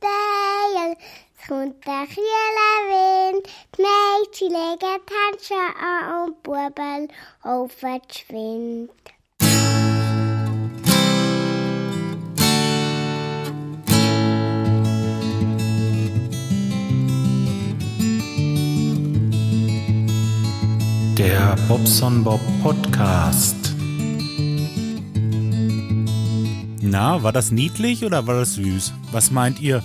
Beil, es kommt der kühle Wind, die Mädchen legen die Handschuhe an und die Buben laufen geschwind. Der Bobson Bob Podcast. Na, war das niedlich oder war das süß? Was meint ihr?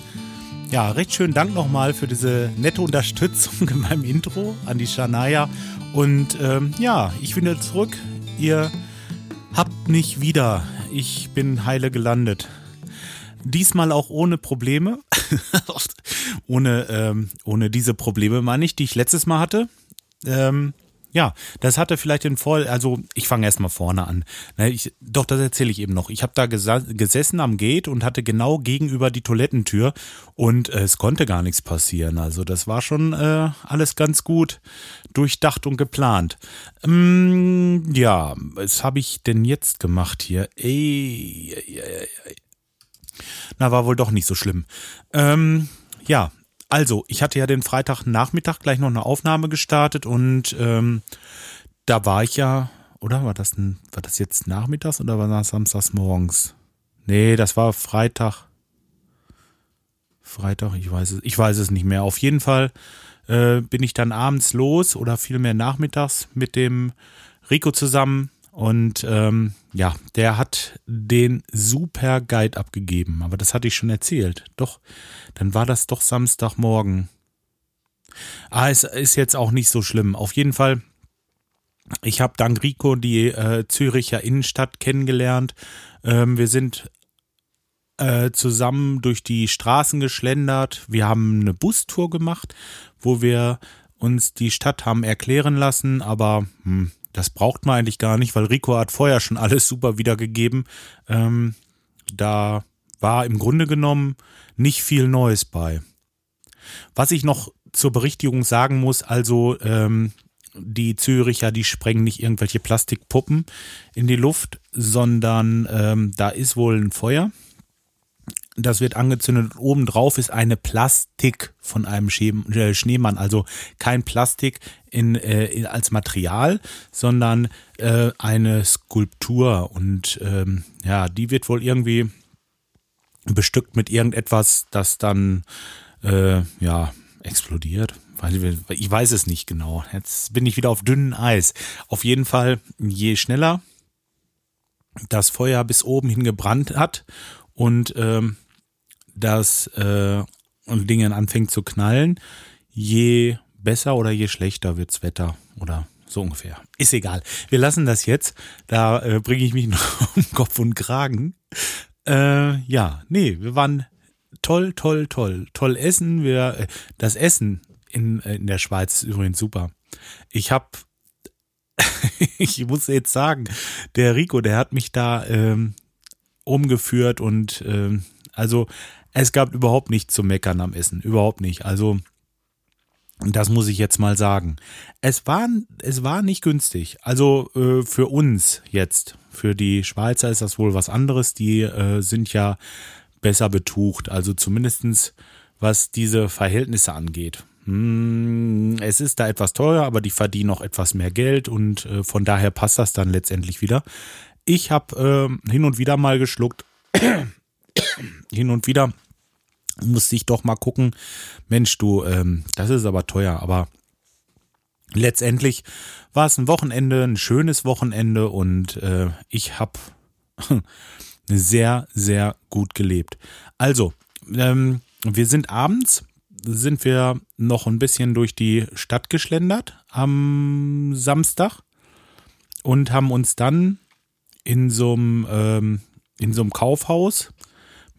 Ja, recht schönen Dank nochmal für diese nette Unterstützung in meinem Intro an die Shania. Und ähm, ja, ich bin jetzt zurück. Ihr habt mich wieder. Ich bin heile gelandet. Diesmal auch ohne Probleme. ohne, ähm, ohne diese Probleme meine ich, die ich letztes Mal hatte. Ähm, ja, das hatte vielleicht den Vor, also ich fange erstmal vorne an. Ne, ich, doch, das erzähle ich eben noch. Ich habe da gesessen am Gate und hatte genau gegenüber die Toilettentür und äh, es konnte gar nichts passieren. Also das war schon äh, alles ganz gut durchdacht und geplant. Ähm, ja, was habe ich denn jetzt gemacht hier? Ey, ey, ey, ey. Na, war wohl doch nicht so schlimm. Ähm, ja, also, ich hatte ja den Freitagnachmittag gleich noch eine Aufnahme gestartet und ähm, da war ich ja, oder war das, ein, war das jetzt nachmittags oder war das samstags morgens? Nee, das war Freitag. Freitag, ich weiß es, ich weiß es nicht mehr. Auf jeden Fall äh, bin ich dann abends los oder vielmehr nachmittags mit dem Rico zusammen und ähm, ja, der hat den super Guide abgegeben. Aber das hatte ich schon erzählt. Doch, dann war das doch Samstagmorgen. Ah, es ist jetzt auch nicht so schlimm. Auf jeden Fall, ich habe dank Rico die äh, Züricher Innenstadt kennengelernt. Ähm, wir sind äh, zusammen durch die Straßen geschlendert. Wir haben eine Bustour gemacht, wo wir uns die Stadt haben erklären lassen, aber hm, das braucht man eigentlich gar nicht, weil Rico hat vorher schon alles super wiedergegeben. Ähm, da war im Grunde genommen nicht viel Neues bei. Was ich noch zur Berichtigung sagen muss, also ähm, die Züricher, die sprengen nicht irgendwelche Plastikpuppen in die Luft, sondern ähm, da ist wohl ein Feuer das wird angezündet und obendrauf ist eine Plastik von einem äh, Schneemann, also kein Plastik in, äh, in als Material, sondern äh, eine Skulptur und ähm, ja, die wird wohl irgendwie bestückt mit irgendetwas, das dann äh, ja explodiert. Ich weiß es nicht genau. Jetzt bin ich wieder auf dünnem Eis. Auf jeden Fall, je schneller das Feuer bis oben hin gebrannt hat und ähm, das äh, Dinge anfängt zu knallen, je besser oder je schlechter wird's Wetter oder so ungefähr. Ist egal. Wir lassen das jetzt. Da äh, bringe ich mich noch um Kopf und Kragen. Äh, ja, nee, wir waren toll, toll, toll. Toll essen. Wir, äh, das Essen in, äh, in der Schweiz ist übrigens super. Ich habe, ich muss jetzt sagen, der Rico, der hat mich da ähm, umgeführt und ähm, also es gab überhaupt nichts zu meckern am Essen, überhaupt nicht. Also das muss ich jetzt mal sagen. Es war, es war nicht günstig. Also äh, für uns jetzt, für die Schweizer ist das wohl was anderes. Die äh, sind ja besser betucht. Also zumindestens was diese Verhältnisse angeht. Hm, es ist da etwas teurer, aber die verdienen auch etwas mehr Geld und äh, von daher passt das dann letztendlich wieder. Ich habe äh, hin und wieder mal geschluckt. Hin und wieder musste ich doch mal gucken, Mensch, du, ähm, das ist aber teuer, aber letztendlich war es ein Wochenende, ein schönes Wochenende und äh, ich habe sehr, sehr gut gelebt. Also, ähm, wir sind abends, sind wir noch ein bisschen durch die Stadt geschlendert am Samstag und haben uns dann in so einem ähm, in Kaufhaus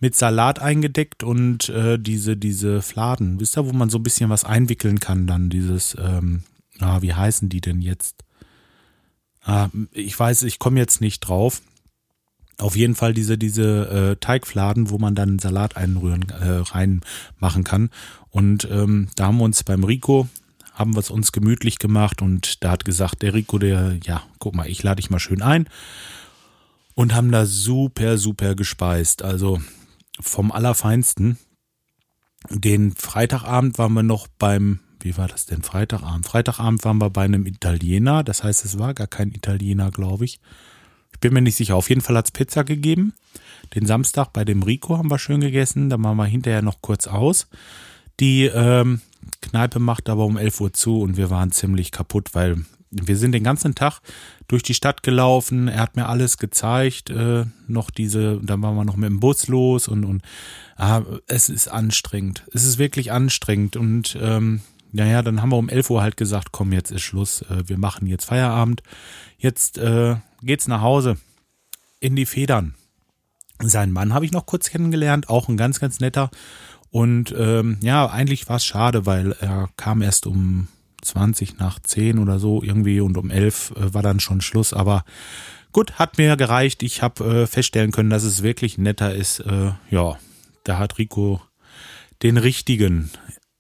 mit Salat eingedeckt und äh, diese, diese Fladen, wisst ihr, wo man so ein bisschen was einwickeln kann, dann dieses, ähm, ah, wie heißen die denn jetzt? Ah, ich weiß, ich komme jetzt nicht drauf. Auf jeden Fall diese, diese äh, Teigfladen, wo man dann Salat einrühren, äh, reinmachen kann. Und ähm, da haben wir uns beim Rico, haben wir es uns gemütlich gemacht und da hat gesagt, der Rico, der, ja, guck mal, ich lade dich mal schön ein. Und haben da super, super gespeist. Also vom Allerfeinsten. Den Freitagabend waren wir noch beim, wie war das denn, Freitagabend? Freitagabend waren wir bei einem Italiener, das heißt, es war gar kein Italiener, glaube ich. Ich bin mir nicht sicher. Auf jeden Fall hat es Pizza gegeben. Den Samstag bei dem Rico haben wir schön gegessen. Da waren wir hinterher noch kurz aus. Die ähm, Kneipe macht aber um 11 Uhr zu und wir waren ziemlich kaputt, weil wir sind den ganzen Tag durch die Stadt gelaufen. Er hat mir alles gezeigt. Äh, noch diese, dann waren wir noch mit dem Bus los und, und ah, es ist anstrengend. Es ist wirklich anstrengend. Und ähm, naja, dann haben wir um 11 Uhr halt gesagt, komm, jetzt ist Schluss. Äh, wir machen jetzt Feierabend. Jetzt äh, geht's nach Hause in die Federn. Seinen Mann habe ich noch kurz kennengelernt, auch ein ganz, ganz netter. Und ähm, ja, eigentlich war es schade, weil er kam erst um 20 nach 10 oder so irgendwie und um 11 äh, war dann schon Schluss. Aber gut, hat mir gereicht. Ich habe äh, feststellen können, dass es wirklich netter ist. Äh, ja, da hat Rico den richtigen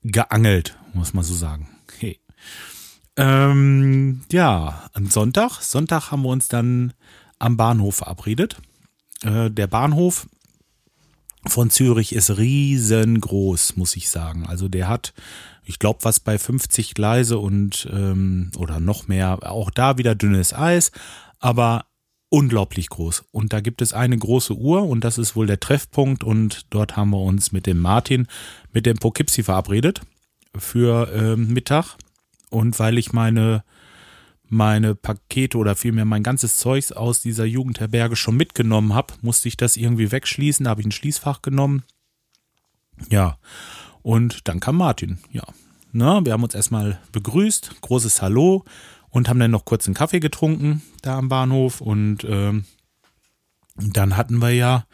geangelt, muss man so sagen. Hey. Ähm, ja, am Sonntag. Sonntag haben wir uns dann am Bahnhof verabredet. Äh, der Bahnhof von Zürich ist riesengroß, muss ich sagen. Also der hat, ich glaube, was bei 50 Gleise und ähm, oder noch mehr, auch da wieder dünnes Eis, aber unglaublich groß. Und da gibt es eine große Uhr und das ist wohl der Treffpunkt und dort haben wir uns mit dem Martin, mit dem Poughkeepsie verabredet für ähm, Mittag. Und weil ich meine meine Pakete oder vielmehr mein ganzes Zeugs aus dieser Jugendherberge schon mitgenommen habe, musste ich das irgendwie wegschließen. Da habe ich ein Schließfach genommen. Ja, und dann kam Martin. Ja, na, wir haben uns erstmal begrüßt, großes Hallo. Und haben dann noch kurz einen Kaffee getrunken da am Bahnhof. Und ähm, dann hatten wir ja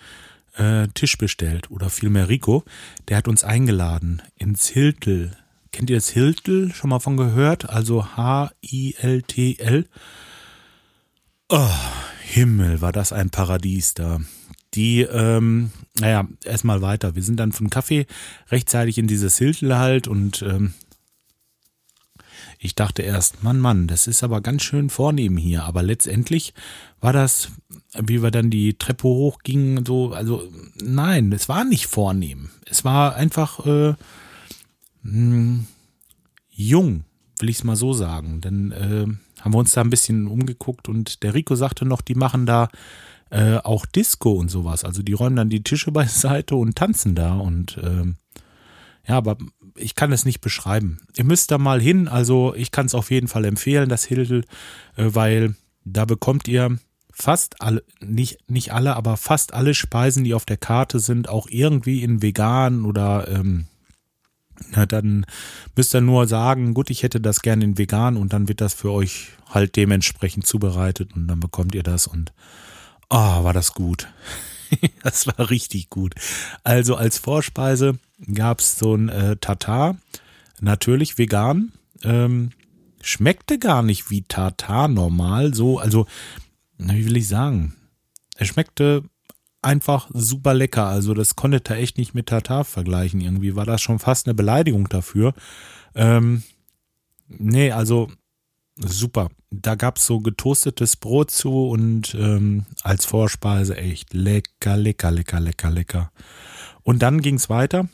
äh, Tisch bestellt oder vielmehr Rico, der hat uns eingeladen ins Hiltel Kennt ihr das Hiltl? Schon mal von gehört? Also H-I-L-T-L. Oh, Himmel, war das ein Paradies da. Die, ähm, naja, erstmal weiter. Wir sind dann vom Kaffee rechtzeitig in dieses Hiltl halt und ähm, ich dachte erst, Mann, Mann, das ist aber ganz schön vornehm hier. Aber letztendlich war das, wie wir dann die Treppe hochgingen, so, also nein, es war nicht vornehm. Es war einfach, äh, mh, hm, jung, will ich es mal so sagen. Dann äh, haben wir uns da ein bisschen umgeguckt und der Rico sagte noch, die machen da äh, auch Disco und sowas. Also die räumen dann die Tische beiseite und tanzen da und äh, ja, aber ich kann es nicht beschreiben. Ihr müsst da mal hin, also ich kann es auf jeden Fall empfehlen, das Hildel, äh, weil da bekommt ihr fast alle, nicht, nicht alle, aber fast alle Speisen, die auf der Karte sind, auch irgendwie in vegan oder ähm, na, dann müsst ihr nur sagen, gut, ich hätte das gerne in vegan und dann wird das für euch halt dementsprechend zubereitet und dann bekommt ihr das und oh, war das gut. das war richtig gut. Also als Vorspeise gab's so ein äh, Tatar, natürlich vegan, ähm, schmeckte gar nicht wie Tatar normal, so, also, wie will ich sagen? Er schmeckte einfach super lecker. Also das konnte er echt nicht mit Tatar vergleichen. Irgendwie war das schon fast eine Beleidigung dafür. Ähm, nee, also super. Da gab's so getoastetes Brot zu und ähm, als Vorspeise echt lecker, lecker, lecker, lecker, lecker. Und dann ging's weiter.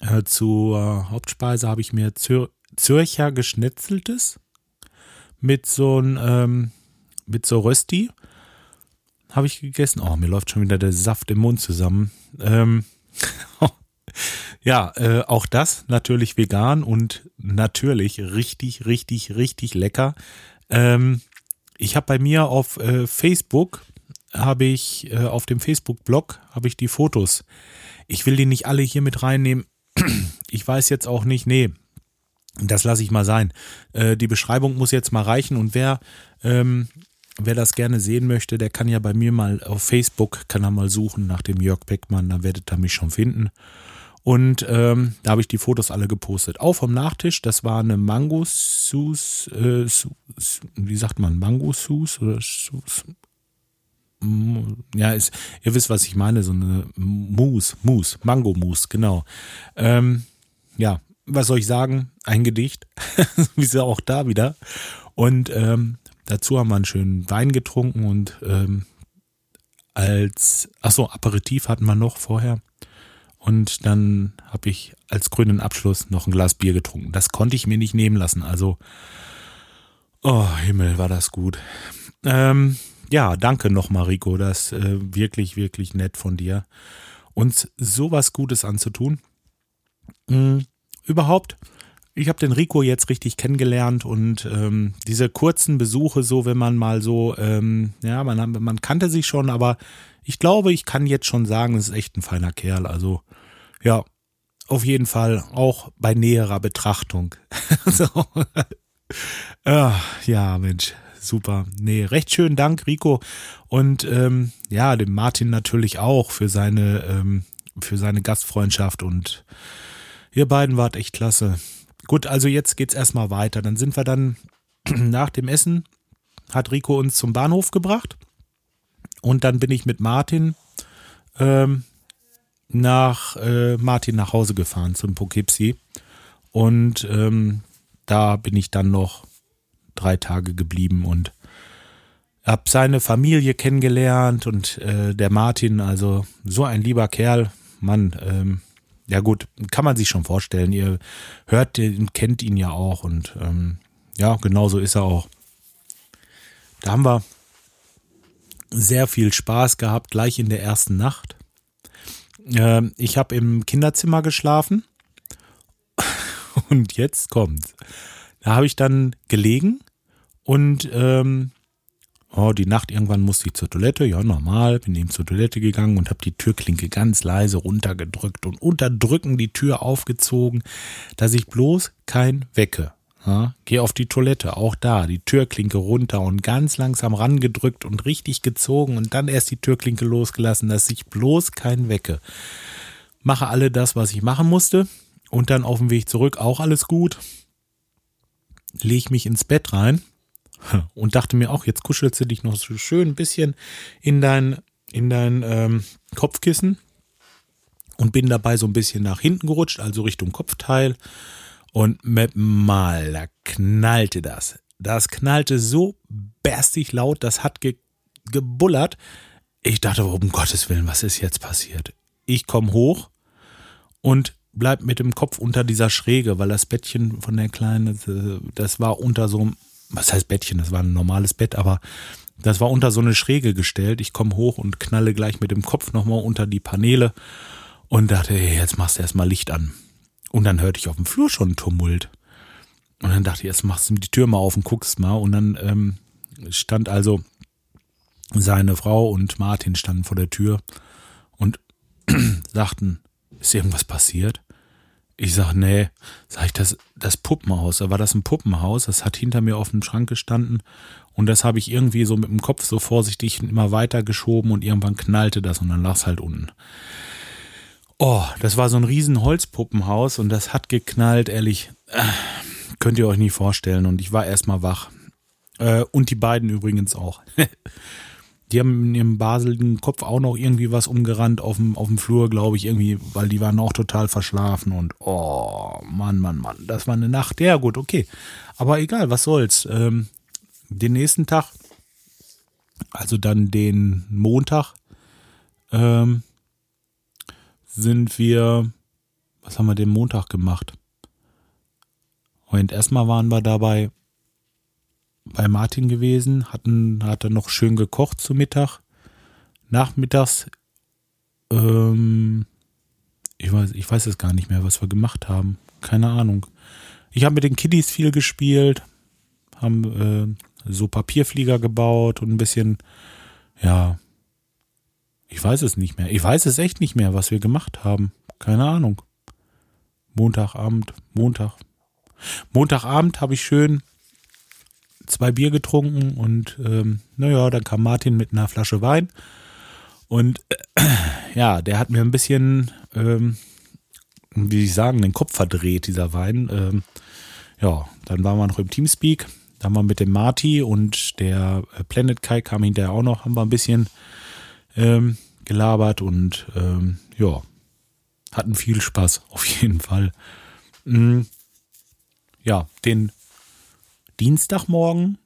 Äh, zur Hauptspeise habe ich mir Zür Zürcher Geschnetzeltes mit so ein ähm, mit so Rösti habe ich gegessen. Oh, mir läuft schon wieder der Saft im Mund zusammen. Ähm, ja, äh, auch das natürlich vegan und natürlich richtig, richtig, richtig lecker. Ähm, ich habe bei mir auf äh, Facebook habe ich äh, auf dem Facebook-Blog habe ich die Fotos. Ich will die nicht alle hier mit reinnehmen. Ich weiß jetzt auch nicht, nee, das lasse ich mal sein. Äh, die Beschreibung muss jetzt mal reichen und wer ähm, wer das gerne sehen möchte, der kann ja bei mir mal auf Facebook, kann er mal suchen nach dem Jörg Beckmann, dann werdet ihr mich schon finden. Und ähm, da habe ich die Fotos alle gepostet. Auch vom Nachtisch, das war eine Mango-Sus, äh, wie sagt man, Mango-Sus oder Sus? Ja, ist, ihr wisst, was ich meine, so eine Mousse, Mousse, Mango-Mousse, genau. Ähm, ja, was soll ich sagen? Ein Gedicht, wie sie auch da wieder. Und ähm, Dazu haben wir einen schönen Wein getrunken und ähm, als, achso, Aperitif hatten wir noch vorher. Und dann habe ich als grünen Abschluss noch ein Glas Bier getrunken. Das konnte ich mir nicht nehmen lassen. Also, oh Himmel, war das gut. Ähm, ja, danke nochmal, Rico. Das ist äh, wirklich, wirklich nett von dir, uns sowas Gutes anzutun. Mhm, überhaupt, ich habe den Rico jetzt richtig kennengelernt und ähm, diese kurzen Besuche, so wenn man mal so, ähm, ja, man, man kannte sich schon, aber ich glaube, ich kann jetzt schon sagen, es ist echt ein feiner Kerl. Also ja, auf jeden Fall auch bei näherer Betrachtung. so. ah, ja, Mensch, super. Nee, recht schönen Dank, Rico. Und ähm, ja, dem Martin natürlich auch für seine, ähm, für seine Gastfreundschaft und ihr beiden wart echt klasse. Gut, also jetzt geht's erstmal weiter. Dann sind wir dann nach dem Essen, hat Rico uns zum Bahnhof gebracht. Und dann bin ich mit Martin ähm, nach äh, Martin nach Hause gefahren zum Poughkeepsie. Und ähm, da bin ich dann noch drei Tage geblieben und habe seine Familie kennengelernt und äh, der Martin, also so ein lieber Kerl, Mann, ähm, ja gut, kann man sich schon vorstellen. Ihr hört den, kennt ihn ja auch und ähm, ja, genau so ist er auch. Da haben wir sehr viel Spaß gehabt, gleich in der ersten Nacht. Äh, ich habe im Kinderzimmer geschlafen und jetzt kommt's. Da habe ich dann gelegen und ähm, oh, die Nacht irgendwann musste ich zur Toilette, ja normal, bin eben zur Toilette gegangen und habe die Türklinke ganz leise runtergedrückt und unterdrücken die Tür aufgezogen, dass ich bloß kein wecke. Ja, geh auf die Toilette, auch da, die Türklinke runter und ganz langsam rangedrückt und richtig gezogen und dann erst die Türklinke losgelassen, dass ich bloß kein wecke. Mache alle das, was ich machen musste und dann auf dem Weg zurück auch alles gut. Leg mich ins Bett rein und dachte mir auch, jetzt kuschelst du dich noch so schön ein bisschen in dein, in dein ähm, Kopfkissen und bin dabei so ein bisschen nach hinten gerutscht, also Richtung Kopfteil und mit mal, da knallte das. Das knallte so berstig laut, das hat ge gebullert. Ich dachte, um Gottes Willen, was ist jetzt passiert? Ich komme hoch und bleib mit dem Kopf unter dieser Schräge, weil das Bettchen von der Kleinen, das war unter so einem, was heißt Bettchen, das war ein normales Bett, aber das war unter so eine Schräge gestellt. Ich komme hoch und knalle gleich mit dem Kopf nochmal unter die Paneele und dachte, hey, jetzt machst du erstmal Licht an. Und dann hörte ich auf dem Flur schon Tumult. Und dann dachte ich, jetzt machst du die Tür mal auf und guckst mal. Und dann ähm, stand also seine Frau und Martin standen vor der Tür und sagten, ist irgendwas passiert? Ich sag, nee, sag ich, das, das Puppenhaus, da war das ein Puppenhaus, das hat hinter mir auf dem Schrank gestanden und das habe ich irgendwie so mit dem Kopf so vorsichtig immer weiter geschoben und irgendwann knallte das und dann lag es halt unten. Oh, das war so ein riesen Holzpuppenhaus und das hat geknallt, ehrlich. Äh, könnt ihr euch nicht vorstellen. Und ich war erstmal wach. Äh, und die beiden übrigens auch. die haben in ihrem baseligen Kopf auch noch irgendwie was umgerannt auf dem, auf dem Flur, glaube ich, irgendwie, weil die waren auch total verschlafen und oh, Mann, Mann, Mann, das war eine Nacht. Ja, gut, okay. Aber egal, was soll's. Ähm, den nächsten Tag, also dann den Montag, ähm, sind wir, was haben wir den Montag gemacht? Und erstmal waren wir dabei bei Martin gewesen, hatten, hat er noch schön gekocht zu Mittag. Nachmittags, ähm, ich weiß, ich weiß es gar nicht mehr, was wir gemacht haben. Keine Ahnung. Ich habe mit den Kiddies viel gespielt, haben äh, so Papierflieger gebaut und ein bisschen, ja, ich weiß es nicht mehr. Ich weiß es echt nicht mehr, was wir gemacht haben. Keine Ahnung. Montagabend, Montag. Montagabend habe ich schön zwei Bier getrunken und ähm, naja, dann kam Martin mit einer Flasche Wein. Und äh, ja, der hat mir ein bisschen, ähm, wie ich sagen, den Kopf verdreht, dieser Wein. Ähm, ja, dann waren wir noch im Teamspeak. Dann waren wir mit dem Marty und der äh, Planet Kai kam hinterher auch noch, haben wir ein bisschen ähm, gelabert und ähm, ja, hatten viel Spaß, auf jeden Fall. Mhm. Ja, den Dienstagmorgen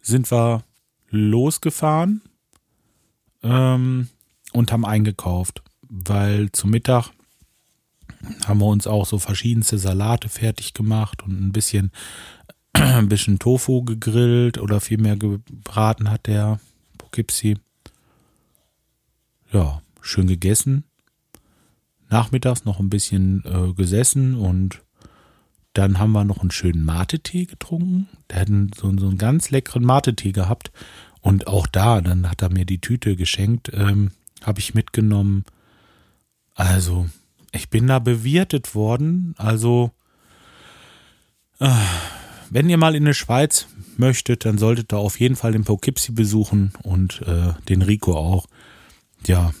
sind wir losgefahren. ähm, und haben eingekauft, weil zum Mittag haben wir uns auch so verschiedenste Salate fertig gemacht und ein bisschen, ein bisschen Tofu gegrillt oder vielmehr gebraten hat der Poughkeepsie. Ja, schön gegessen. Nachmittags noch ein bisschen äh, gesessen und dann haben wir noch einen schönen Mate-Tee getrunken. Der hat so, so einen ganz leckeren Mate-Tee gehabt. Und auch da, dann hat er mir die Tüte geschenkt, ähm, habe ich mitgenommen. Also, ich bin da bewirtet worden. Also, äh, wenn ihr mal in die Schweiz möchtet, dann solltet ihr auf jeden Fall den Poughkeepsie besuchen und äh, den Rico auch. Ja,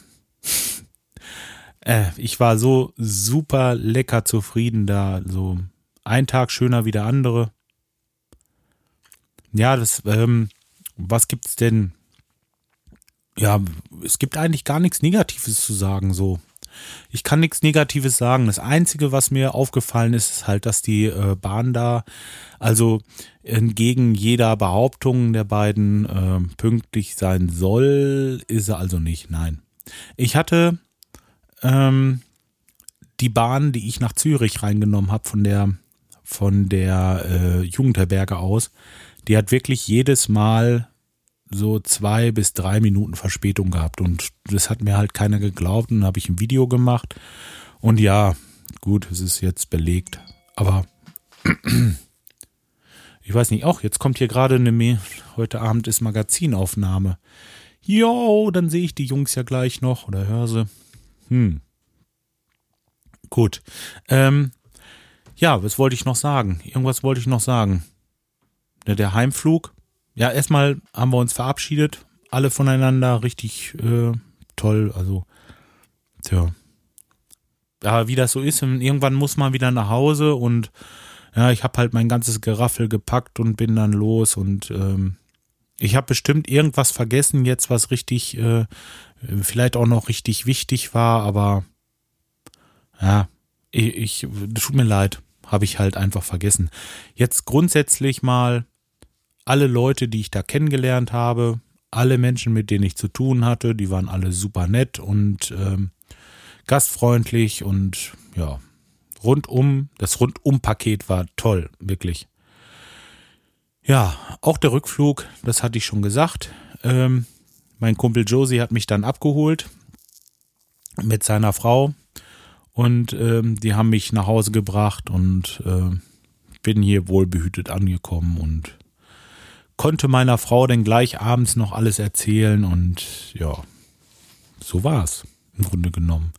äh, ich war so super lecker zufrieden da. So ein Tag schöner wie der andere. Ja, das, ähm, was gibt's denn? Ja, es gibt eigentlich gar nichts Negatives zu sagen, so. Ich kann nichts Negatives sagen. Das Einzige, was mir aufgefallen ist, ist halt, dass die äh, Bahn da, also entgegen jeder Behauptung der beiden äh, pünktlich sein soll, ist er also nicht. Nein. Ich hatte ähm, die Bahn, die ich nach Zürich reingenommen habe von der von der äh, Jugendherberge aus, die hat wirklich jedes Mal so zwei bis drei Minuten Verspätung gehabt und das hat mir halt keiner geglaubt und dann habe ich ein Video gemacht und ja, gut, es ist jetzt belegt, aber ich weiß nicht, auch jetzt kommt hier gerade eine Mail, heute Abend ist Magazinaufnahme. Jo, dann sehe ich die Jungs ja gleich noch oder höre sie. Hm. Gut. Ähm, ja, was wollte ich noch sagen? Irgendwas wollte ich noch sagen. Der, der Heimflug. Ja, erstmal haben wir uns verabschiedet. Alle voneinander. Richtig äh, toll. Also, tja. Ja, wie das so ist. Irgendwann muss man wieder nach Hause und ja, ich habe halt mein ganzes Geraffel gepackt und bin dann los und ähm, ich habe bestimmt irgendwas vergessen jetzt, was richtig, äh, vielleicht auch noch richtig wichtig war, aber ja, ich, ich tut mir leid habe ich halt einfach vergessen. Jetzt grundsätzlich mal alle Leute, die ich da kennengelernt habe, alle Menschen, mit denen ich zu tun hatte, die waren alle super nett und ähm, gastfreundlich und ja, rundum, das Rundum-Paket war toll, wirklich. Ja, auch der Rückflug, das hatte ich schon gesagt. Ähm, mein Kumpel Josie hat mich dann abgeholt mit seiner Frau und ähm, die haben mich nach Hause gebracht und äh, bin hier wohlbehütet angekommen und konnte meiner Frau dann gleich abends noch alles erzählen und ja, so war's im Grunde genommen.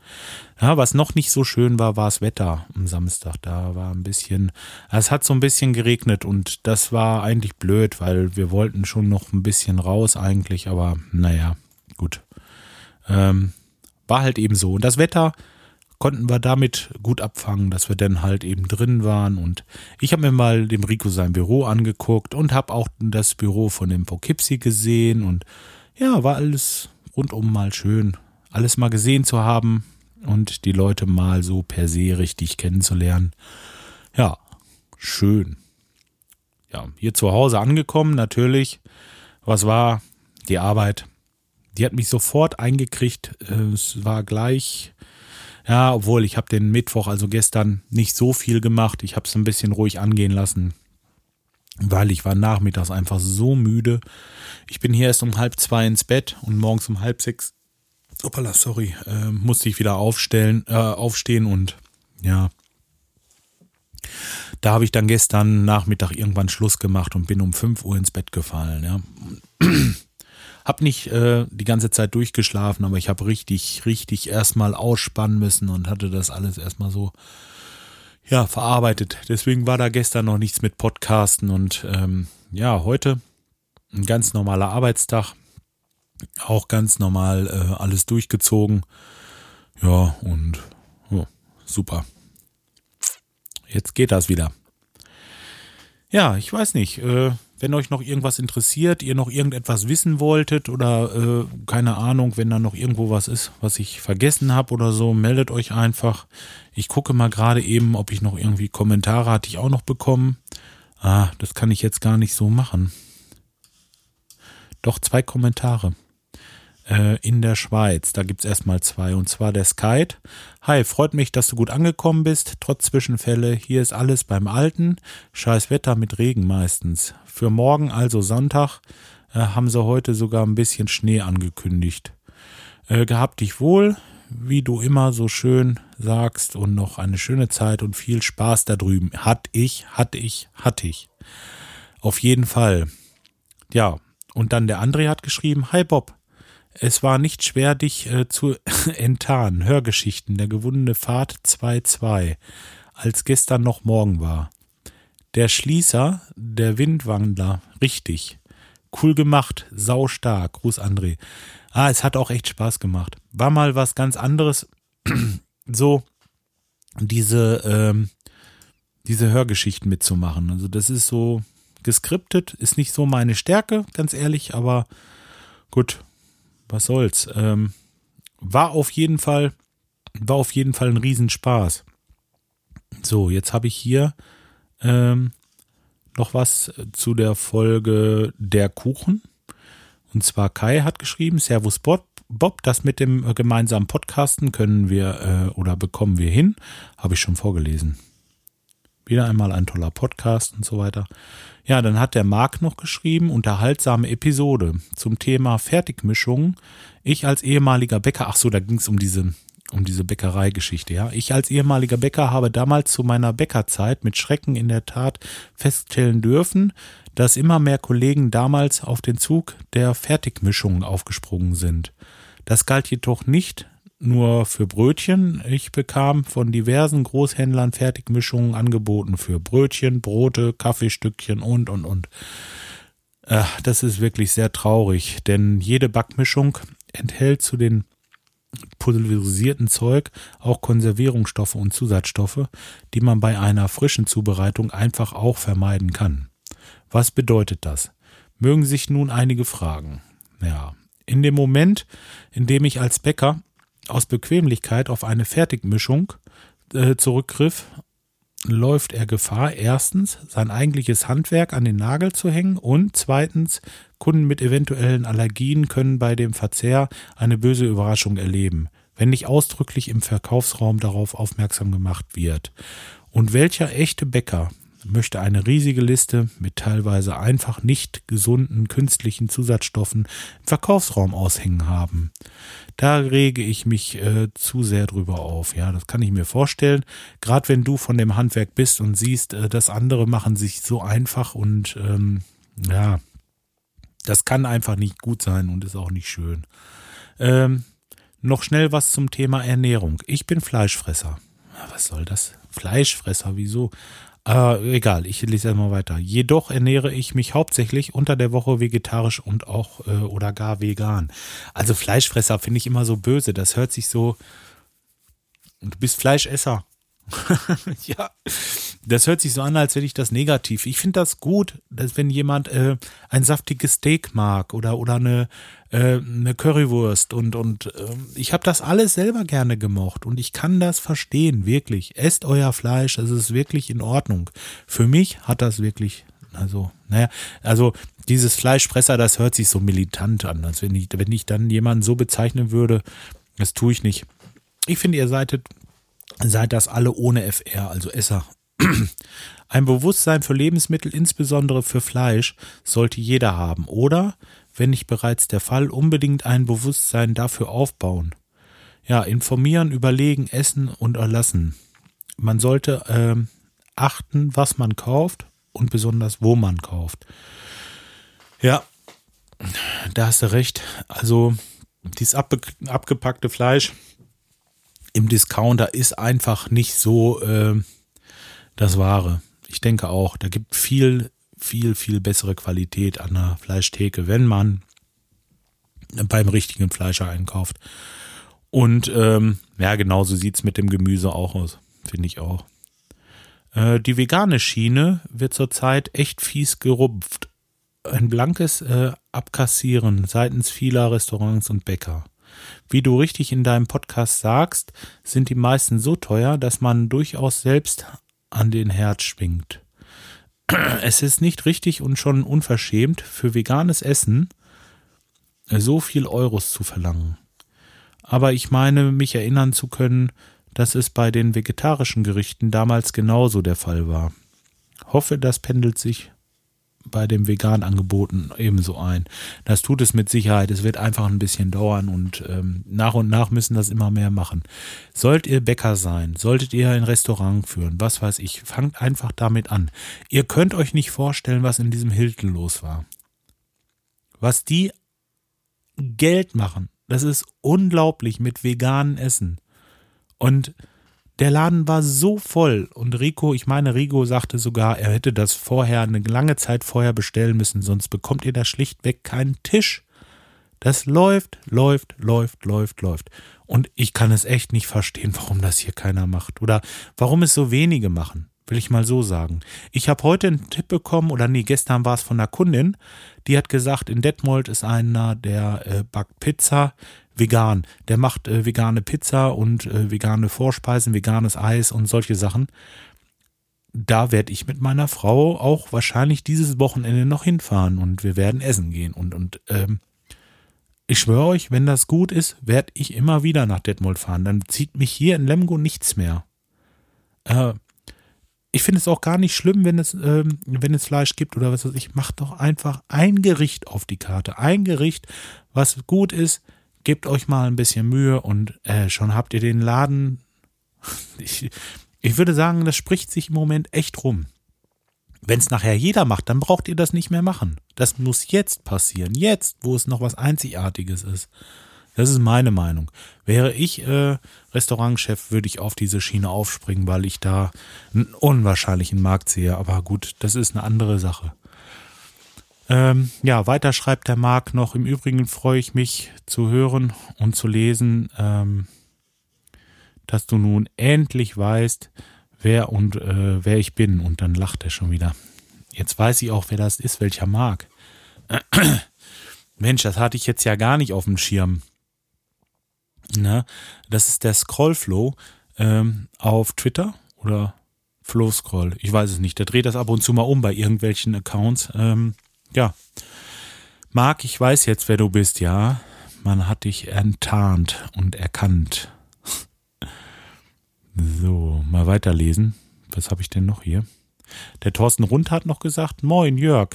Ja, was noch nicht so schön war, war das Wetter am Samstag. Da war ein bisschen, es hat so ein bisschen geregnet und das war eigentlich blöd, weil wir wollten schon noch ein bisschen raus eigentlich, aber naja, gut. Ähm, war halt eben so. Und das Wetter, konnten wir damit gut abfangen, dass wir dann halt eben drin waren. Und ich habe mir mal dem Rico sein Büro angeguckt und habe auch das Büro von dem Poughkeepsie gesehen. Und ja, war alles rundum mal schön, alles mal gesehen zu haben und die Leute mal so per se richtig kennenzulernen. Ja, schön. Ja, hier zu Hause angekommen, natürlich. Was war die Arbeit? Die hat mich sofort eingekriegt. Es war gleich ja, obwohl ich habe den Mittwoch, also gestern, nicht so viel gemacht. Ich habe es ein bisschen ruhig angehen lassen, weil ich war nachmittags einfach so müde. Ich bin hier erst um halb zwei ins Bett und morgens um halb sechs, opala, sorry, äh, musste ich wieder aufstellen, äh, aufstehen und ja, da habe ich dann gestern Nachmittag irgendwann Schluss gemacht und bin um fünf Uhr ins Bett gefallen. Ja. Hab nicht äh, die ganze Zeit durchgeschlafen, aber ich habe richtig, richtig erstmal ausspannen müssen und hatte das alles erstmal so ja, verarbeitet. Deswegen war da gestern noch nichts mit Podcasten und ähm, ja, heute ein ganz normaler Arbeitstag. Auch ganz normal äh, alles durchgezogen. Ja, und oh, super. Jetzt geht das wieder. Ja, ich weiß nicht. Äh, wenn euch noch irgendwas interessiert, ihr noch irgendetwas wissen wolltet oder äh, keine Ahnung, wenn da noch irgendwo was ist, was ich vergessen habe oder so, meldet euch einfach. Ich gucke mal gerade eben, ob ich noch irgendwie Kommentare hatte ich auch noch bekommen. Ah, das kann ich jetzt gar nicht so machen. Doch zwei Kommentare. Äh, in der Schweiz. Da gibt es erstmal zwei, und zwar der Skype. Hi, freut mich, dass du gut angekommen bist, trotz Zwischenfälle. Hier ist alles beim Alten. Scheiß Wetter mit Regen meistens. Für morgen, also Sonntag, äh, haben sie heute sogar ein bisschen Schnee angekündigt. Äh, gehabt dich wohl, wie du immer so schön sagst, und noch eine schöne Zeit und viel Spaß da drüben. Hat ich, hatte ich, hatte ich. Auf jeden Fall. Ja, und dann der André hat geschrieben, Hi Bob, es war nicht schwer, dich äh, zu enttarnen. Hörgeschichten, der gewundene Pfad 2.2, als gestern noch morgen war. Der Schließer, der Windwandler, richtig. Cool gemacht, sau stark. Gruß André. Ah, es hat auch echt Spaß gemacht. War mal was ganz anderes. so diese, ähm, diese Hörgeschichten mitzumachen. Also das ist so geskriptet, ist nicht so meine Stärke, ganz ehrlich, aber gut, was soll's. Ähm, war auf jeden Fall, war auf jeden Fall ein Riesenspaß. So, jetzt habe ich hier ähm, noch was zu der Folge Der Kuchen. Und zwar Kai hat geschrieben, Servus Bob, Bob, das mit dem gemeinsamen Podcasten können wir äh, oder bekommen wir hin. Habe ich schon vorgelesen. Wieder einmal ein toller Podcast und so weiter. Ja, dann hat der Marc noch geschrieben, unterhaltsame Episode zum Thema Fertigmischung. Ich als ehemaliger Bäcker, ach so, da ging es um diese, um diese Bäckereigeschichte, ja. Ich als ehemaliger Bäcker habe damals zu meiner Bäckerzeit mit Schrecken in der Tat feststellen dürfen, dass immer mehr Kollegen damals auf den Zug der Fertigmischung aufgesprungen sind. Das galt jedoch nicht nur für Brötchen. Ich bekam von diversen Großhändlern Fertigmischungen angeboten für Brötchen, Brote, Kaffeestückchen und, und, und. Äh, das ist wirklich sehr traurig, denn jede Backmischung enthält zu den pulverisierten Zeug auch Konservierungsstoffe und Zusatzstoffe, die man bei einer frischen Zubereitung einfach auch vermeiden kann. Was bedeutet das? Mögen sich nun einige fragen. Ja, in dem Moment, in dem ich als Bäcker aus Bequemlichkeit auf eine Fertigmischung äh, zurückgriff, läuft er Gefahr, erstens sein eigentliches Handwerk an den Nagel zu hängen und zweitens Kunden mit eventuellen Allergien können bei dem Verzehr eine böse Überraschung erleben, wenn nicht ausdrücklich im Verkaufsraum darauf aufmerksam gemacht wird. Und welcher echte Bäcker möchte eine riesige Liste mit teilweise einfach nicht gesunden künstlichen Zusatzstoffen im Verkaufsraum aushängen haben. Da rege ich mich äh, zu sehr drüber auf. Ja, das kann ich mir vorstellen. Gerade wenn du von dem Handwerk bist und siehst, äh, dass andere machen sich so einfach und ähm, ja, das kann einfach nicht gut sein und ist auch nicht schön. Ähm, noch schnell was zum Thema Ernährung. Ich bin Fleischfresser. Was soll das? Fleischfresser, wieso? Äh, egal, ich lese einmal weiter. Jedoch ernähre ich mich hauptsächlich unter der Woche vegetarisch und auch äh, oder gar vegan. Also Fleischfresser finde ich immer so böse. Das hört sich so. Du bist Fleischesser. ja, das hört sich so an, als hätte ich das negativ. Ich finde das gut, dass wenn jemand äh, ein saftiges Steak mag oder oder eine äh, eine Currywurst und und äh, ich habe das alles selber gerne gemocht und ich kann das verstehen, wirklich. Esst euer Fleisch, das ist wirklich in Ordnung. Für mich hat das wirklich also, naja, also dieses Fleischfresser, das hört sich so militant an, als wenn ich, wenn ich dann jemanden so bezeichnen würde, das tue ich nicht. Ich finde, ihr seid seid das alle ohne FR, also Esser. Ein Bewusstsein für Lebensmittel, insbesondere für Fleisch, sollte jeder haben oder, wenn nicht bereits der Fall, unbedingt ein Bewusstsein dafür aufbauen. Ja, informieren, überlegen, essen und erlassen. Man sollte äh, achten, was man kauft und besonders wo man kauft. Ja, da hast du recht. Also dieses abge abgepackte Fleisch, im Discounter ist einfach nicht so äh, das Wahre. Ich denke auch, da gibt viel, viel, viel bessere Qualität an der Fleischtheke, wenn man beim richtigen Fleischer einkauft. Und ähm, ja, genauso sieht's mit dem Gemüse auch aus, finde ich auch. Äh, die vegane Schiene wird zurzeit echt fies gerupft. Ein blankes äh, Abkassieren seitens vieler Restaurants und Bäcker. Wie du richtig in deinem Podcast sagst, sind die meisten so teuer, dass man durchaus selbst an den Herd schwingt. Es ist nicht richtig und schon unverschämt für veganes Essen so viel Euros zu verlangen. Aber ich meine, mich erinnern zu können, dass es bei den vegetarischen Gerichten damals genauso der Fall war. Hoffe, das pendelt sich bei dem veganen Angeboten ebenso ein. Das tut es mit Sicherheit. Es wird einfach ein bisschen dauern und ähm, nach und nach müssen das immer mehr machen. Sollt ihr Bäcker sein, solltet ihr ein Restaurant führen, was weiß ich, fangt einfach damit an. Ihr könnt euch nicht vorstellen, was in diesem Hilton los war. Was die Geld machen, das ist unglaublich mit veganen Essen. Und der Laden war so voll und Rico, ich meine, Rico sagte sogar, er hätte das vorher, eine lange Zeit vorher bestellen müssen, sonst bekommt ihr da schlichtweg keinen Tisch. Das läuft, läuft, läuft, läuft, läuft. Und ich kann es echt nicht verstehen, warum das hier keiner macht. Oder warum es so wenige machen, will ich mal so sagen. Ich habe heute einen Tipp bekommen, oder nee, gestern war es von einer Kundin, die hat gesagt, in Detmold ist einer, der äh, backt Pizza vegan. Der macht äh, vegane Pizza und äh, vegane Vorspeisen, veganes Eis und solche Sachen. Da werde ich mit meiner Frau auch wahrscheinlich dieses Wochenende noch hinfahren und wir werden essen gehen. Und, und ähm, ich schwöre euch, wenn das gut ist, werde ich immer wieder nach Detmold fahren. Dann zieht mich hier in Lemgo nichts mehr. Äh, ich finde es auch gar nicht schlimm, wenn es, ähm, wenn es Fleisch gibt oder was weiß ich. Macht doch einfach ein Gericht auf die Karte. Ein Gericht, was gut ist, gebt euch mal ein bisschen Mühe und äh, schon habt ihr den Laden. Ich, ich würde sagen, das spricht sich im Moment echt rum. Wenn es nachher jeder macht, dann braucht ihr das nicht mehr machen. Das muss jetzt passieren. Jetzt, wo es noch was Einzigartiges ist. Das ist meine Meinung. Wäre ich äh, Restaurantchef, würde ich auf diese Schiene aufspringen, weil ich da einen unwahrscheinlichen Markt sehe. Aber gut, das ist eine andere Sache. Ähm, ja, weiter schreibt der Marc noch. Im Übrigen freue ich mich zu hören und zu lesen, ähm, dass du nun endlich weißt, wer und äh, wer ich bin. Und dann lacht er schon wieder. Jetzt weiß ich auch, wer das ist, welcher Marc. Mensch, das hatte ich jetzt ja gar nicht auf dem Schirm. Na, das ist der Scrollflow ähm, auf Twitter oder Flow Scroll. Ich weiß es nicht. Der dreht das ab und zu mal um bei irgendwelchen Accounts. Ähm, ja. Marc, ich weiß jetzt, wer du bist, ja. Man hat dich enttarnt und erkannt. So, mal weiterlesen. Was habe ich denn noch hier? Der Thorsten Rund hat noch gesagt, Moin Jörg,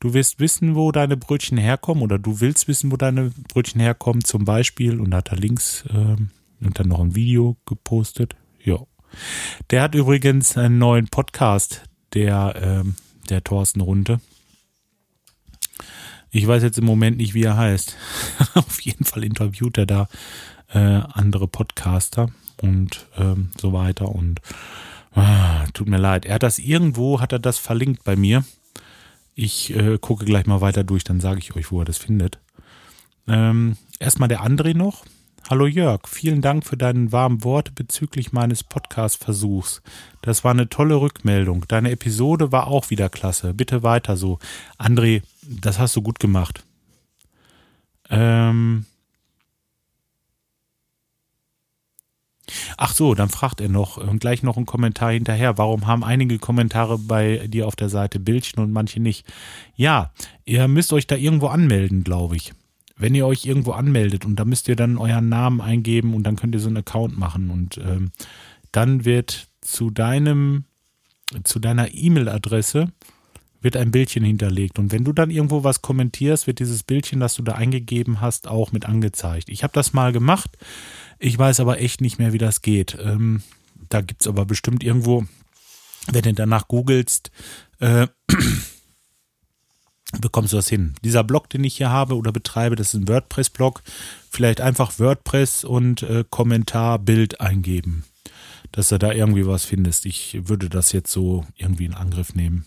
du wirst wissen, wo deine Brötchen herkommen oder du willst wissen, wo deine Brötchen herkommen, zum Beispiel. Und da hat er Links äh, und dann noch ein Video gepostet. Ja. Der hat übrigens einen neuen Podcast, der, äh, der Thorsten Runde. Ich weiß jetzt im Moment nicht, wie er heißt. Auf jeden Fall interviewt er da äh, andere Podcaster und ähm, so weiter. Und ah, tut mir leid. Er hat das irgendwo, hat er das verlinkt bei mir. Ich äh, gucke gleich mal weiter durch, dann sage ich euch, wo er das findet. Ähm, erstmal der André noch. Hallo Jörg, vielen Dank für deinen warmen Worte bezüglich meines Podcast-Versuchs. Das war eine tolle Rückmeldung. Deine Episode war auch wieder klasse. Bitte weiter so. André, das hast du gut gemacht. Ähm Ach so, dann fragt er noch und gleich noch einen Kommentar hinterher. Warum haben einige Kommentare bei dir auf der Seite Bildchen und manche nicht? Ja, ihr müsst euch da irgendwo anmelden, glaube ich wenn ihr euch irgendwo anmeldet und da müsst ihr dann euren Namen eingeben und dann könnt ihr so einen Account machen und ähm, dann wird zu deinem, zu deiner E-Mail-Adresse wird ein Bildchen hinterlegt. Und wenn du dann irgendwo was kommentierst, wird dieses Bildchen, das du da eingegeben hast, auch mit angezeigt. Ich habe das mal gemacht. Ich weiß aber echt nicht mehr, wie das geht. Ähm, da gibt es aber bestimmt irgendwo, wenn du danach googelst, äh, bekommst du das hin. Dieser Blog, den ich hier habe oder betreibe, das ist ein WordPress-Blog. Vielleicht einfach WordPress und äh, Kommentar, Bild eingeben, dass du da irgendwie was findest. Ich würde das jetzt so irgendwie in Angriff nehmen.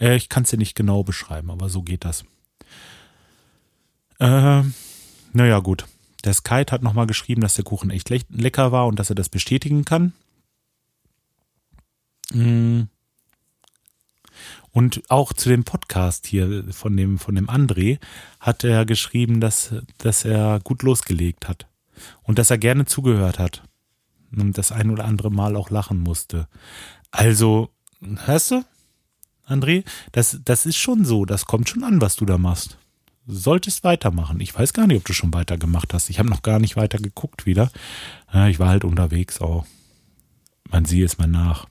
Äh, ich kann es dir nicht genau beschreiben, aber so geht das. Äh, naja, gut. Der Skype hat nochmal geschrieben, dass der Kuchen echt le lecker war und dass er das bestätigen kann. Hm. Und auch zu dem Podcast hier von dem, von dem André hat er geschrieben, dass, dass er gut losgelegt hat. Und dass er gerne zugehört hat. Und das ein oder andere Mal auch lachen musste. Also, hörst du, André? Das, das ist schon so. Das kommt schon an, was du da machst. solltest weitermachen. Ich weiß gar nicht, ob du schon weitergemacht hast. Ich habe noch gar nicht weiter geguckt wieder. Ich war halt unterwegs auch. Man sieht es mal nach.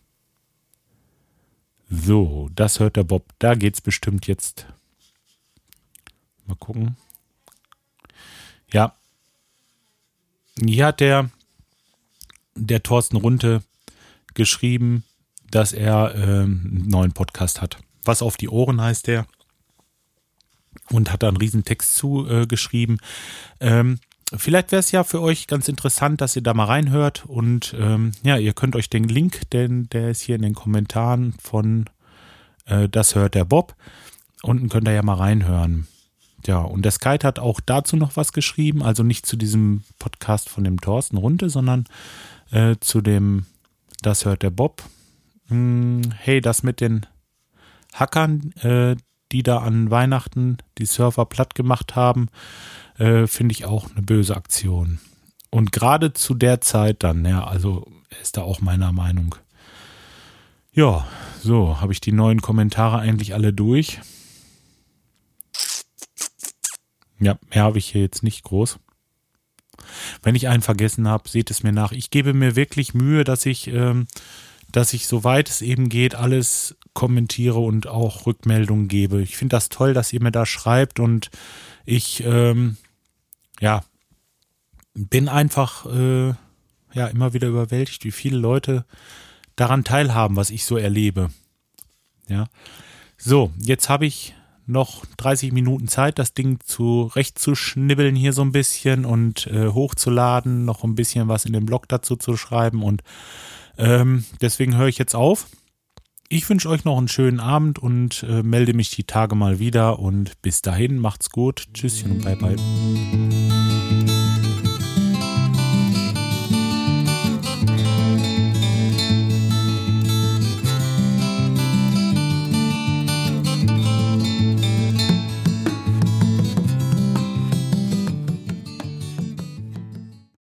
So, das hört der Bob. Da geht's bestimmt jetzt. Mal gucken. Ja. Hier hat der, der Thorsten Runte geschrieben, dass er ähm, einen neuen Podcast hat. Was auf die Ohren heißt der. Und hat da einen riesen Text zugeschrieben. Äh, ähm, vielleicht wäre es ja für euch ganz interessant, dass ihr da mal reinhört. Und ähm, ja, ihr könnt euch den Link, denn der ist hier in den Kommentaren von äh, Das hört der Bob. Unten könnt ihr ja mal reinhören. Ja, und der Skype hat auch dazu noch was geschrieben, also nicht zu diesem Podcast von dem Thorsten Runte, sondern äh, zu dem Das hört der Bob. Hm, hey, das mit den Hackern, äh, die da an Weihnachten die Server platt gemacht haben, äh, finde ich auch eine böse Aktion. Und gerade zu der Zeit dann, ja, also ist da auch meiner Meinung. Ja, so, habe ich die neuen Kommentare eigentlich alle durch. Ja, mehr habe ich hier jetzt nicht groß. Wenn ich einen vergessen habe, seht es mir nach. Ich gebe mir wirklich Mühe, dass ich, ähm, dass ich, soweit es eben geht, alles kommentiere und auch Rückmeldungen gebe. Ich finde das toll, dass ihr mir da schreibt und ich, ähm, ja, bin einfach, äh, ja, immer wieder überwältigt, wie viele Leute daran teilhaben, was ich so erlebe. Ja. So, jetzt habe ich noch 30 Minuten Zeit, das Ding zurecht zu schnibbeln hier so ein bisschen und äh, hochzuladen, noch ein bisschen was in den Blog dazu zu schreiben und ähm, deswegen höre ich jetzt auf. Ich wünsche euch noch einen schönen Abend und äh, melde mich die Tage mal wieder und bis dahin macht's gut. Tschüsschen und bye bye.